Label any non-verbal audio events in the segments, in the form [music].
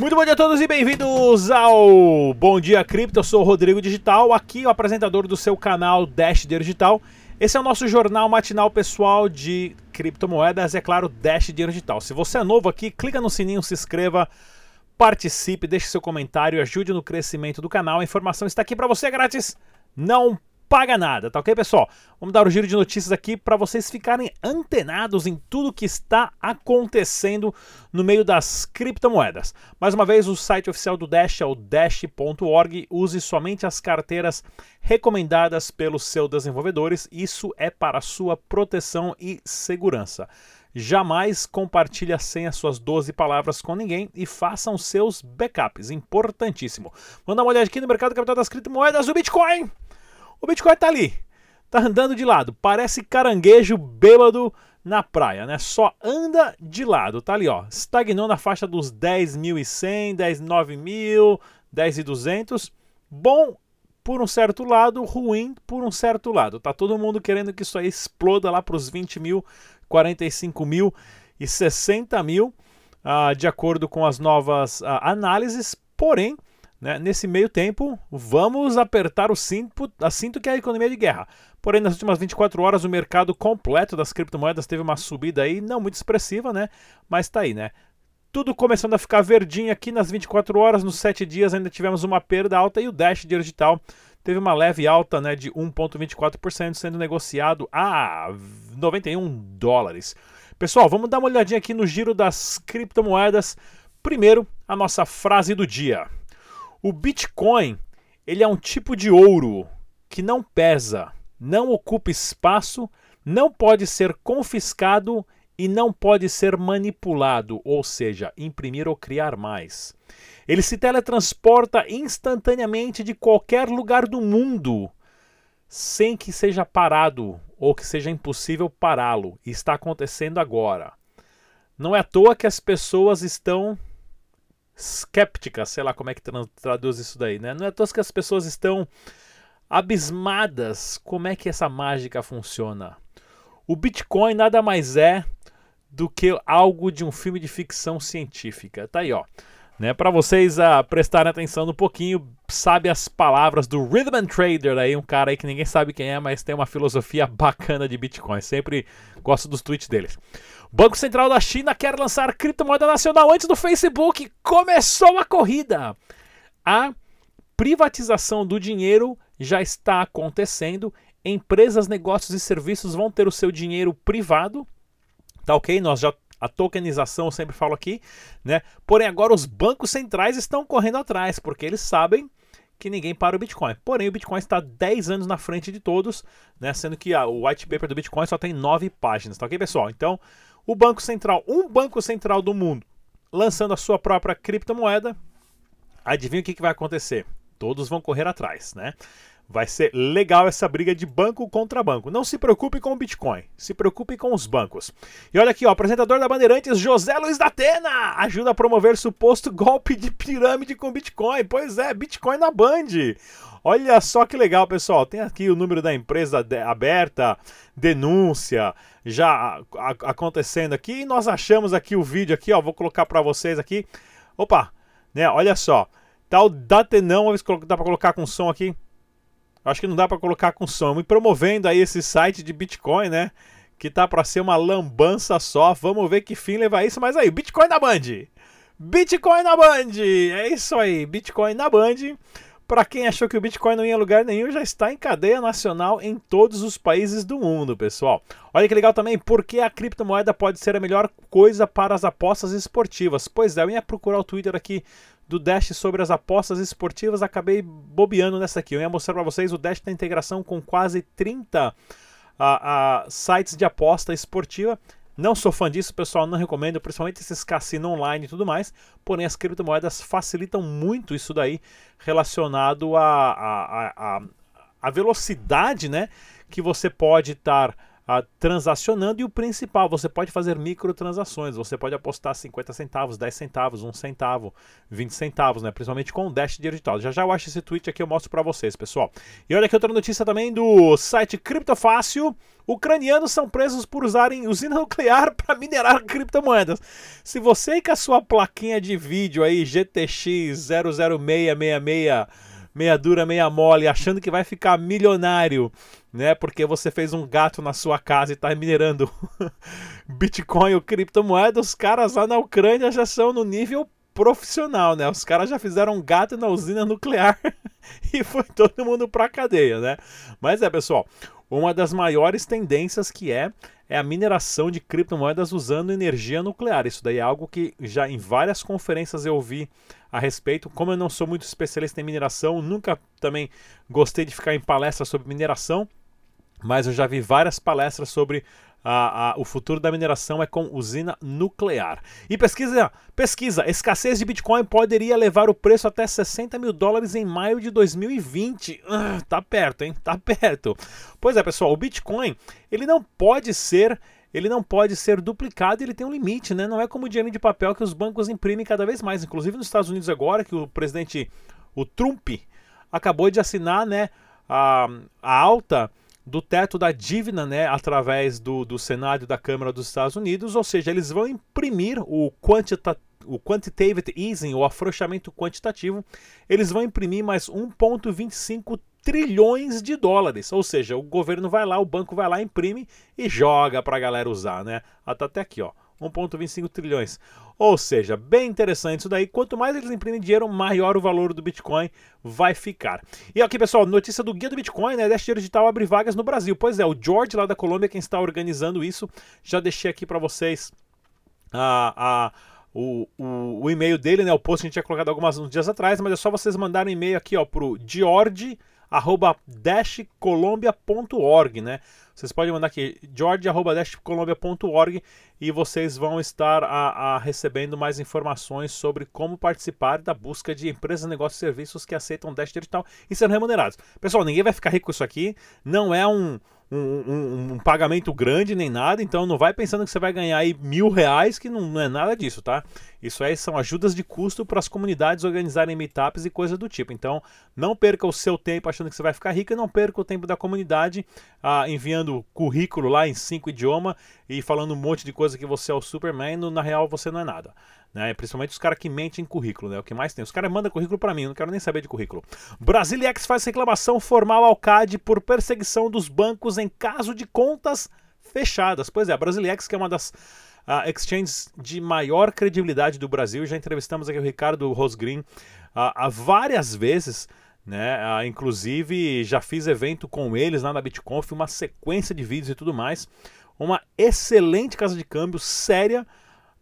Muito bom dia a todos e bem-vindos ao Bom Dia Cripto. Eu sou o Rodrigo Digital, aqui o apresentador do seu canal Dash Dinheiro Digital. Esse é o nosso jornal matinal pessoal de criptomoedas, é claro, Dash Dinheiro Digital. Se você é novo aqui, clica no sininho, se inscreva, participe, deixe seu comentário, ajude no crescimento do canal. A informação está aqui para você grátis. Não paga nada, tá ok, pessoal? Vamos dar o um giro de notícias aqui para vocês ficarem antenados em tudo que está acontecendo no meio das criptomoedas. Mais uma vez, o site oficial do Dash é o dash.org. Use somente as carteiras recomendadas pelos seus desenvolvedores. Isso é para sua proteção e segurança. Jamais compartilhe a senha suas 12 palavras com ninguém e façam seus backups. Importantíssimo. Vamos dar uma olhada aqui no mercado capital das criptomoedas, o Bitcoin. O Bitcoin tá ali, tá andando de lado, parece caranguejo bêbado na praia, né? Só anda de lado, tá ali, ó. Estagnou na faixa dos 10.100, 19.000, 10.200. Bom por um certo lado, ruim por um certo lado. Tá todo mundo querendo que isso aí exploda lá para os 20 mil, 45 mil e 60 mil, uh, de acordo com as novas uh, análises. Porém, né? Nesse meio tempo, vamos apertar o cinto, a cinto que é a economia de guerra. Porém, nas últimas 24 horas, o mercado completo das criptomoedas teve uma subida aí, não muito expressiva, né? Mas tá aí, né? Tudo começando a ficar verdinho aqui nas 24 horas, nos 7 dias ainda tivemos uma perda alta e o Dash Digital teve uma leve alta né, de 1,24%, sendo negociado a 91 dólares. Pessoal, vamos dar uma olhadinha aqui no giro das criptomoedas. Primeiro, a nossa frase do dia. O Bitcoin, ele é um tipo de ouro que não pesa, não ocupa espaço, não pode ser confiscado e não pode ser manipulado, ou seja, imprimir ou criar mais. Ele se teletransporta instantaneamente de qualquer lugar do mundo, sem que seja parado ou que seja impossível pará-lo. Está acontecendo agora. Não é à toa que as pessoas estão skeptica, sei lá como é que traduz isso daí, né? Não é todas que as pessoas estão abismadas como é que essa mágica funciona. O Bitcoin nada mais é do que algo de um filme de ficção científica. Tá aí, ó. Né, para vocês uh, prestarem atenção um pouquinho, sabe as palavras do Rhythm Trader aí, um cara aí que ninguém sabe quem é, mas tem uma filosofia [laughs] bacana de Bitcoin. Sempre gosto dos tweets deles. Banco Central da China quer lançar criptomoeda nacional antes do Facebook. Começou a corrida. A privatização do dinheiro já está acontecendo. Empresas, negócios e serviços vão ter o seu dinheiro privado. Tá ok? Nós já a tokenização, eu sempre falo aqui, né? Porém, agora os bancos centrais estão correndo atrás, porque eles sabem que ninguém para o Bitcoin. Porém, o Bitcoin está 10 anos na frente de todos, né? Sendo que o white paper do Bitcoin só tem 9 páginas, tá ok, pessoal? Então, o Banco Central, um banco central do mundo, lançando a sua própria criptomoeda, adivinha o que, que vai acontecer? Todos vão correr atrás, né? Vai ser legal essa briga de banco contra banco. Não se preocupe com o Bitcoin, se preocupe com os bancos. E olha aqui, ó, apresentador da Bandeirantes, José Luiz da Atena, ajuda a promover suposto golpe de pirâmide com Bitcoin. Pois é, Bitcoin na Band. Olha só que legal, pessoal. Tem aqui o número da empresa aberta, denúncia, já acontecendo aqui. E nós achamos aqui o vídeo aqui, ó. Vou colocar para vocês aqui. Opa, né? Olha só. Tá o Datenão, dá para colocar com som aqui. Acho que não dá para colocar com som. E promovendo aí esse site de Bitcoin, né? Que tá para ser uma lambança só. Vamos ver que fim levar isso. Mas aí, Bitcoin na Band. Bitcoin na Band. É isso aí, Bitcoin na Band. Para quem achou que o Bitcoin não ia lugar nenhum, já está em cadeia nacional em todos os países do mundo, pessoal. Olha que legal também, porque a criptomoeda pode ser a melhor coisa para as apostas esportivas. Pois é, eu ia procurar o Twitter aqui do Dash sobre as apostas esportivas, acabei bobeando nessa aqui. Eu ia mostrar para vocês o Dash tem integração com quase 30 a, a, sites de aposta esportiva. Não sou fã disso, pessoal, não recomendo, principalmente esses cassinos online e tudo mais. Porém, as criptomoedas facilitam muito isso daí relacionado à a, a, a, a, velocidade né, que você pode estar ah, transacionando e o principal, você pode fazer microtransações, você pode apostar 50 centavos, 10 centavos, 1 centavo, 20 centavos, né? principalmente com o Dash digital. Já já eu acho esse tweet aqui, eu mostro para vocês, pessoal. E olha aqui outra notícia também do site Criptofácil. Ucranianos são presos por usarem usina nuclear [laughs] para minerar criptomoedas. Se você com a sua plaquinha de vídeo aí GTX 00666 meia dura, meia mole, achando que vai ficar milionário, né? Porque você fez um gato na sua casa e está minerando [laughs] Bitcoin ou criptomoeda, os caras lá na Ucrânia já são no nível profissional, né? Os caras já fizeram um gato na usina nuclear [laughs] e foi todo mundo pra cadeia, né? Mas é, pessoal, uma das maiores tendências que é é a mineração de criptomoedas usando energia nuclear. Isso daí é algo que já em várias conferências eu vi a respeito. Como eu não sou muito especialista em mineração, nunca também gostei de ficar em palestras sobre mineração, mas eu já vi várias palestras sobre a, a, o futuro da mineração é com usina nuclear. E pesquisa, pesquisa, escassez de Bitcoin poderia levar o preço até 60 mil dólares em maio de 2020. Uh, tá perto, hein? Tá perto. Pois é, pessoal, o Bitcoin ele não pode ser ele não pode ser duplicado, ele tem um limite, né? Não é como o dinheiro de papel que os bancos imprimem cada vez mais. Inclusive nos Estados Unidos agora, que o presidente, o Trump, acabou de assinar, né, a, a alta do teto da dívida, né, através do, do Senado e da Câmara dos Estados Unidos, ou seja, eles vão imprimir o, quantita o quantitative easing, o afrouxamento quantitativo, eles vão imprimir mais 1,25 trilhões de dólares, ou seja, o governo vai lá, o banco vai lá, imprime e joga para a galera usar, né? Até aqui, ó, 1,25 trilhões. Ou seja, bem interessante isso daí. Quanto mais eles imprimem dinheiro, maior o valor do Bitcoin vai ficar. E aqui, pessoal, notícia do Guia do Bitcoin, né? Dash Digital abre vagas no Brasil. Pois é, o George lá da Colômbia, quem está organizando isso, já deixei aqui para vocês a, a o, o, o, e-mail dele, né? O post a gente tinha colocado alguns dias atrás, mas é só vocês mandarem um e-mail aqui, ó, pro George dashcolombia.org, né? Vocês podem mandar aqui george.dashcolombia.org e vocês vão estar a, a, recebendo mais informações sobre como participar da busca de empresas, negócios e serviços que aceitam Dash Digital e serão remunerados. Pessoal, ninguém vai ficar rico com isso aqui, não é um um, um, um, pagamento grande nem nada, então não vai pensando que você vai ganhar aí mil reais, que não, não é nada disso, tá? Isso aí são ajudas de custo para as comunidades organizarem meetups e coisas do tipo. Então não perca o seu tempo achando que você vai ficar rico e não perca o tempo da comunidade ah, enviando currículo lá em cinco idiomas e falando um monte de coisa que você é o Superman, no, na real você não é nada. Né? Principalmente os caras que mentem em currículo, né? O que mais tem. Os caras mandam currículo para mim, eu não quero nem saber de currículo. Brasiliex faz reclamação formal ao CAD por perseguição dos bancos em caso de contas fechadas. Pois é, a Brasiliex, que é uma das uh, exchanges de maior credibilidade do Brasil, já entrevistamos aqui o Ricardo Rosgrim uh, várias vezes. Né? Uh, inclusive já fiz evento com eles lá na BitConf, uma sequência de vídeos e tudo mais. Uma excelente casa de câmbio, séria,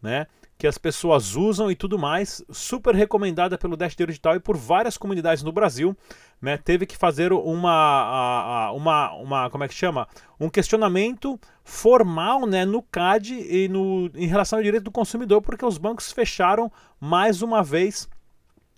né? Que as pessoas usam e tudo mais, super recomendada pelo Dash Digital e por várias comunidades no Brasil, né? Teve que fazer uma, uma, uma, como é que chama? Um questionamento formal, né, no CAD e no, em relação ao direito do consumidor, porque os bancos fecharam mais uma vez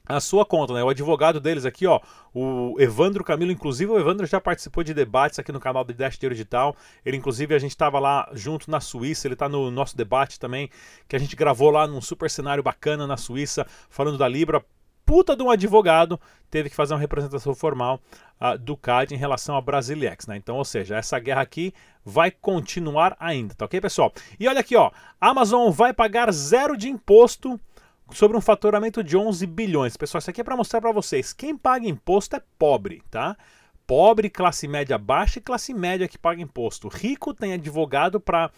a sua conta, né? O advogado deles aqui, ó, o Evandro Camilo, inclusive o Evandro já participou de debates aqui no canal do Dash Digital. Ele, inclusive, a gente estava lá junto na Suíça, ele está no nosso debate também, que a gente gravou lá num super cenário bacana na Suíça, falando da Libra. Puta de um advogado teve que fazer uma representação formal uh, do CAD em relação a Brasilex, né? Então, ou seja, essa guerra aqui vai continuar ainda, tá ok, pessoal? E olha aqui, ó, Amazon vai pagar zero de imposto sobre um faturamento de 11 bilhões. Pessoal, isso aqui é para mostrar para vocês, quem paga imposto é pobre, tá? Pobre, classe média baixa e classe média que paga imposto. Rico tem advogado para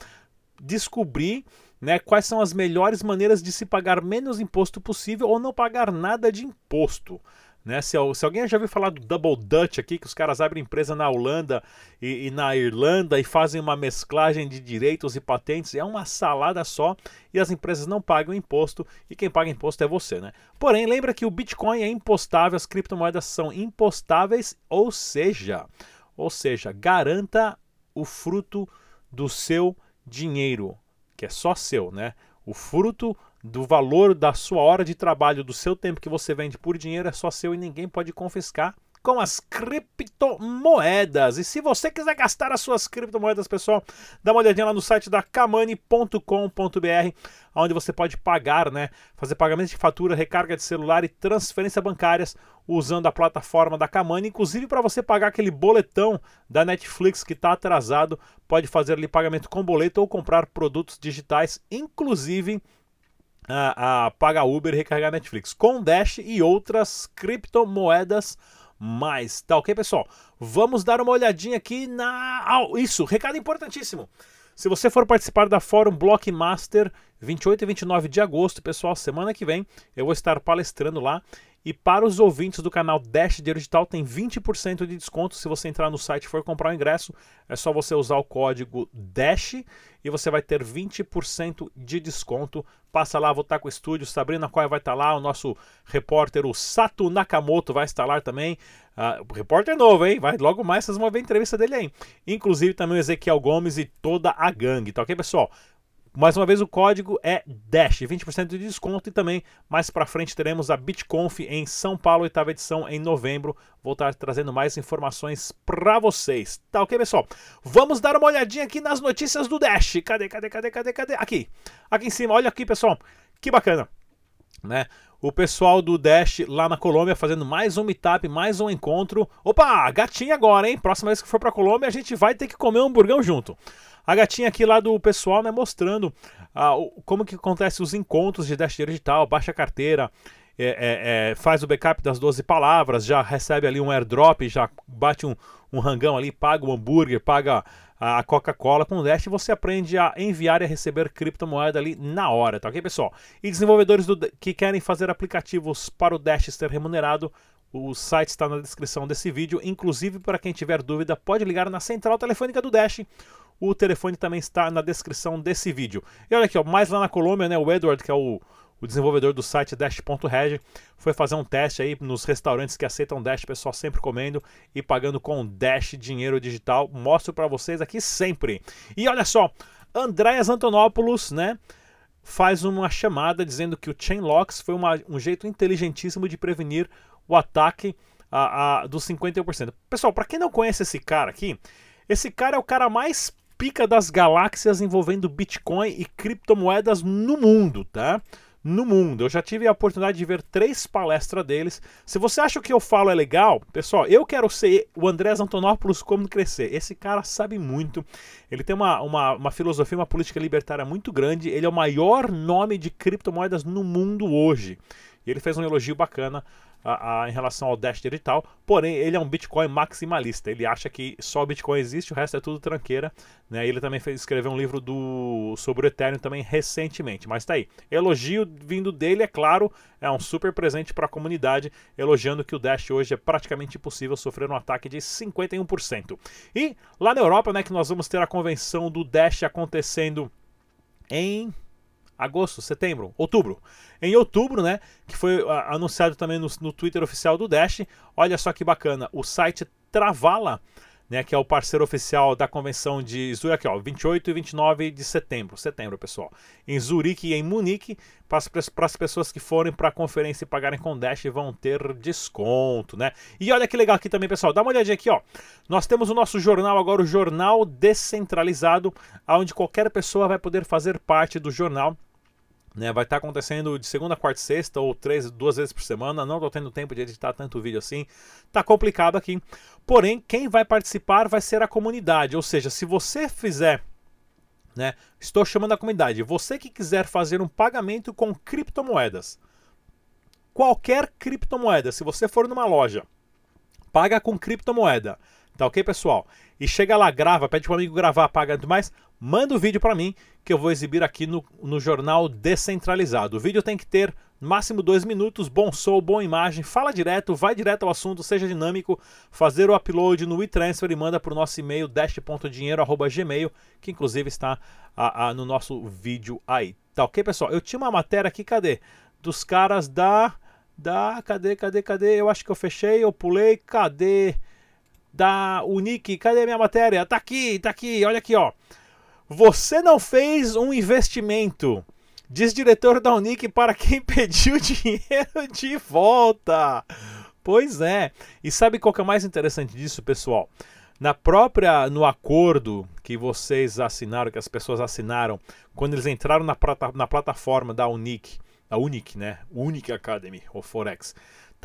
descobrir né, quais são as melhores maneiras de se pagar menos imposto possível ou não pagar nada de imposto. Né? Se, se, alguém já ouviu falar do Double Dutch aqui, que os caras abrem empresa na Holanda e, e, na Irlanda e fazem uma mesclagem de direitos e patentes, é uma salada só e as empresas não pagam imposto e quem paga imposto é você. Né? Porém, lembra que o Bitcoin é impostável, as criptomoedas são impostáveis, ou seja, ou seja, garanta o fruto do seu dinheiro, que é só seu, né? O fruto do valor da sua hora de trabalho, do seu tempo que você vende por dinheiro é só seu e ninguém pode confiscar com as criptomoedas. E se você quiser gastar as suas criptomoedas, pessoal, dá uma olhadinha lá no site da kamani.com.br, onde você pode pagar, né, fazer pagamento de fatura, recarga de celular e transferência bancárias usando a plataforma da Kamani, inclusive para você pagar aquele boletão da Netflix que está atrasado, pode fazer ali pagamento com boleto ou comprar produtos digitais, inclusive a, a pagar Uber e recarregar Netflix com Dash e outras criptomoedas mais. Tá ok, pessoal? Vamos dar uma olhadinha aqui na. Isso, recado importantíssimo. Se você for participar da Fórum Blockmaster 28 e 29 de agosto, pessoal, semana que vem eu vou estar palestrando lá e para os ouvintes do canal Dash Dinheiro Digital tem 20% de desconto se você entrar no site e for comprar o ingresso. É só você usar o código DASH e você vai ter 20% de desconto. Passa lá, vou estar com o estúdio, Sabrina Coia vai estar lá, o nosso repórter, o Sato Nakamoto, vai estar lá também. Uh, repórter novo, hein? Vai logo mais, vocês vão ver a entrevista dele aí. Inclusive também o Ezequiel Gomes e toda a gangue, tá ok, pessoal? Mais uma vez o código é DASH, 20% de desconto e também mais para frente teremos a BitConf em São Paulo, oitava edição em novembro. Vou estar trazendo mais informações para vocês. Tá ok, pessoal? Vamos dar uma olhadinha aqui nas notícias do Dash. Cadê, cadê, cadê, cadê, cadê? Aqui. Aqui em cima, olha aqui, pessoal. Que bacana, né? O pessoal do Dash lá na Colômbia fazendo mais um meetup, mais um encontro. Opa, gatinha agora, hein? Próxima vez que for para Colômbia, a gente vai ter que comer um hamburgão junto. A gatinha aqui lá do pessoal, né, mostrando ah, como que acontece os encontros de Dash Digital, baixa carteira, é, é, é, faz o backup das 12 palavras, já recebe ali um airdrop, já bate um, um rangão ali, paga o hambúrguer, paga a Coca-Cola com o Dash você aprende a enviar e a receber criptomoeda ali na hora, tá ok, pessoal? E desenvolvedores do, que querem fazer aplicativos para o Dash ser remunerado, o site está na descrição desse vídeo. Inclusive, para quem tiver dúvida, pode ligar na central telefônica do Dash o telefone também está na descrição desse vídeo. E olha aqui, ó, mais lá na Colômbia, né, o Edward, que é o, o desenvolvedor do site Dash.reg, foi fazer um teste aí nos restaurantes que aceitam Dash, pessoal sempre comendo e pagando com Dash dinheiro digital. Mostro para vocês aqui sempre. E olha só, Andréas Antonopoulos, né, faz uma chamada dizendo que o Chainlocks foi uma, um jeito inteligentíssimo de prevenir o ataque a, a, dos 51%. Pessoal, para quem não conhece esse cara aqui, esse cara é o cara mais pica das galáxias envolvendo Bitcoin e criptomoedas no mundo, tá? No mundo. Eu já tive a oportunidade de ver três palestras deles. Se você acha que eu falo é legal, pessoal, eu quero ser o Andrés Antonopoulos como crescer. Esse cara sabe muito. Ele tem uma, uma, uma filosofia, uma política libertária muito grande. Ele é o maior nome de criptomoedas no mundo hoje. E ele fez um elogio bacana a, a, em relação ao Dash e tal. Porém, ele é um Bitcoin maximalista. Ele acha que só o Bitcoin existe, o resto é tudo tranqueira. Né? Ele também fez, escreveu um livro do, sobre o Ethereum também recentemente. Mas tá aí. Elogio vindo dele, é claro, é um super presente para a comunidade, elogiando que o Dash hoje é praticamente impossível sofrer um ataque de 51%. E lá na Europa, né, que nós vamos ter a convenção do Dash acontecendo em agosto, setembro, outubro. Em outubro, né, que foi uh, anunciado também no, no, Twitter oficial do Dash, olha só que bacana, o site Travala, né, que é o parceiro oficial da convenção de Zurique, ó, 28 e 29 de setembro, setembro, pessoal, em Zurique e em Munique, para as pessoas que forem para a conferência e pagarem com Dash vão ter desconto, né? E olha que legal aqui também, pessoal, dá uma olhadinha aqui, ó. Nós temos o nosso jornal agora, o Jornal Descentralizado, onde qualquer pessoa vai poder fazer parte do jornal né, vai estar tá acontecendo de segunda, quarta e sexta ou três, duas vezes por semana. Não estou tendo tempo de editar tanto vídeo assim. Tá complicado aqui. Porém, quem vai participar vai ser a comunidade. Ou seja, se você fizer, né, estou chamando a comunidade. Você que quiser fazer um pagamento com criptomoedas, qualquer criptomoeda, se você for numa loja, paga com criptomoeda. Tá ok, pessoal? E chega lá, grava, pede para o amigo gravar, paga tudo mais, manda o vídeo para mim que eu vou exibir aqui no, no jornal descentralizado. O vídeo tem que ter máximo dois minutos, bom som, boa imagem, fala direto, vai direto ao assunto, seja dinâmico, fazer o upload no WeTransfer e manda para o nosso e-mail dash.dinheiro.gmail, que inclusive está a, a, no nosso vídeo aí. Tá ok, pessoal? Eu tinha uma matéria aqui, cadê? Dos caras da... Da... Cadê, cadê, cadê? Eu acho que eu fechei, eu pulei, cadê? da Unique. Cadê minha matéria? Tá aqui, tá aqui, olha aqui, ó. Você não fez um investimento. Diz diretor da Unique para quem [laughs] pediu dinheiro de volta. Pois é. E sabe qual que é mais interessante disso, pessoal? Na própria no acordo que vocês assinaram, que as pessoas assinaram, quando eles entraram na, plata, na plataforma da Unique, da Unique, né? Unique Academy ou Forex.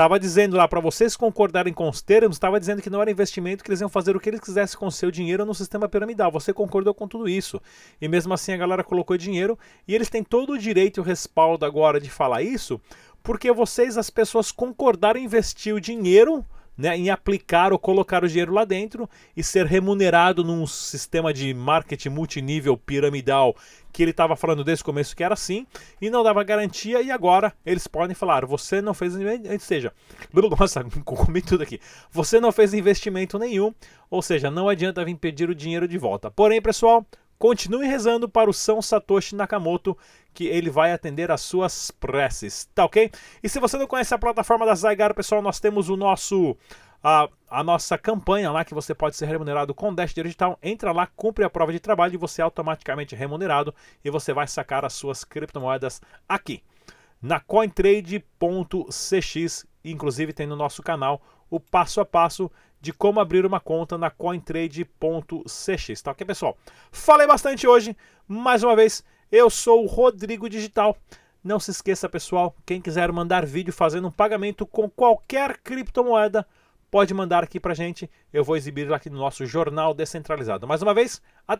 Tava dizendo lá para vocês concordarem com os termos, estava dizendo que não era investimento, que eles iam fazer o que eles quisessem com seu dinheiro no sistema piramidal. Você concordou com tudo isso. E mesmo assim a galera colocou dinheiro e eles têm todo o direito e o respaldo agora de falar isso, porque vocês, as pessoas, concordaram em investir o dinheiro né, em aplicar ou colocar o dinheiro lá dentro e ser remunerado num sistema de marketing multinível piramidal que ele estava falando desde o começo que era assim e não dava garantia e agora eles podem falar você não fez seja [laughs] nossa comi tudo aqui. Você não fez investimento nenhum ou seja não adianta vir pedir o dinheiro de volta. Porém pessoal Continue rezando para o São Satoshi Nakamoto, que ele vai atender as suas preces, tá ok? E se você não conhece a plataforma da Zygar, pessoal, nós temos o nosso a, a, nossa campanha lá que você pode ser remunerado com Dash Digital. Entra lá, cumpre a prova de trabalho e você é automaticamente remunerado e você vai sacar as suas criptomoedas aqui na cointrade.cx, inclusive tem no nosso canal o passo a passo de como abrir uma conta na cointrade.cx, tá ok, pessoal? Falei bastante hoje, mais uma vez, eu sou o Rodrigo Digital. Não se esqueça, pessoal, quem quiser mandar vídeo fazendo um pagamento com qualquer criptomoeda, pode mandar aqui pra gente. Eu vou exibir aqui no nosso jornal descentralizado. Mais uma vez, até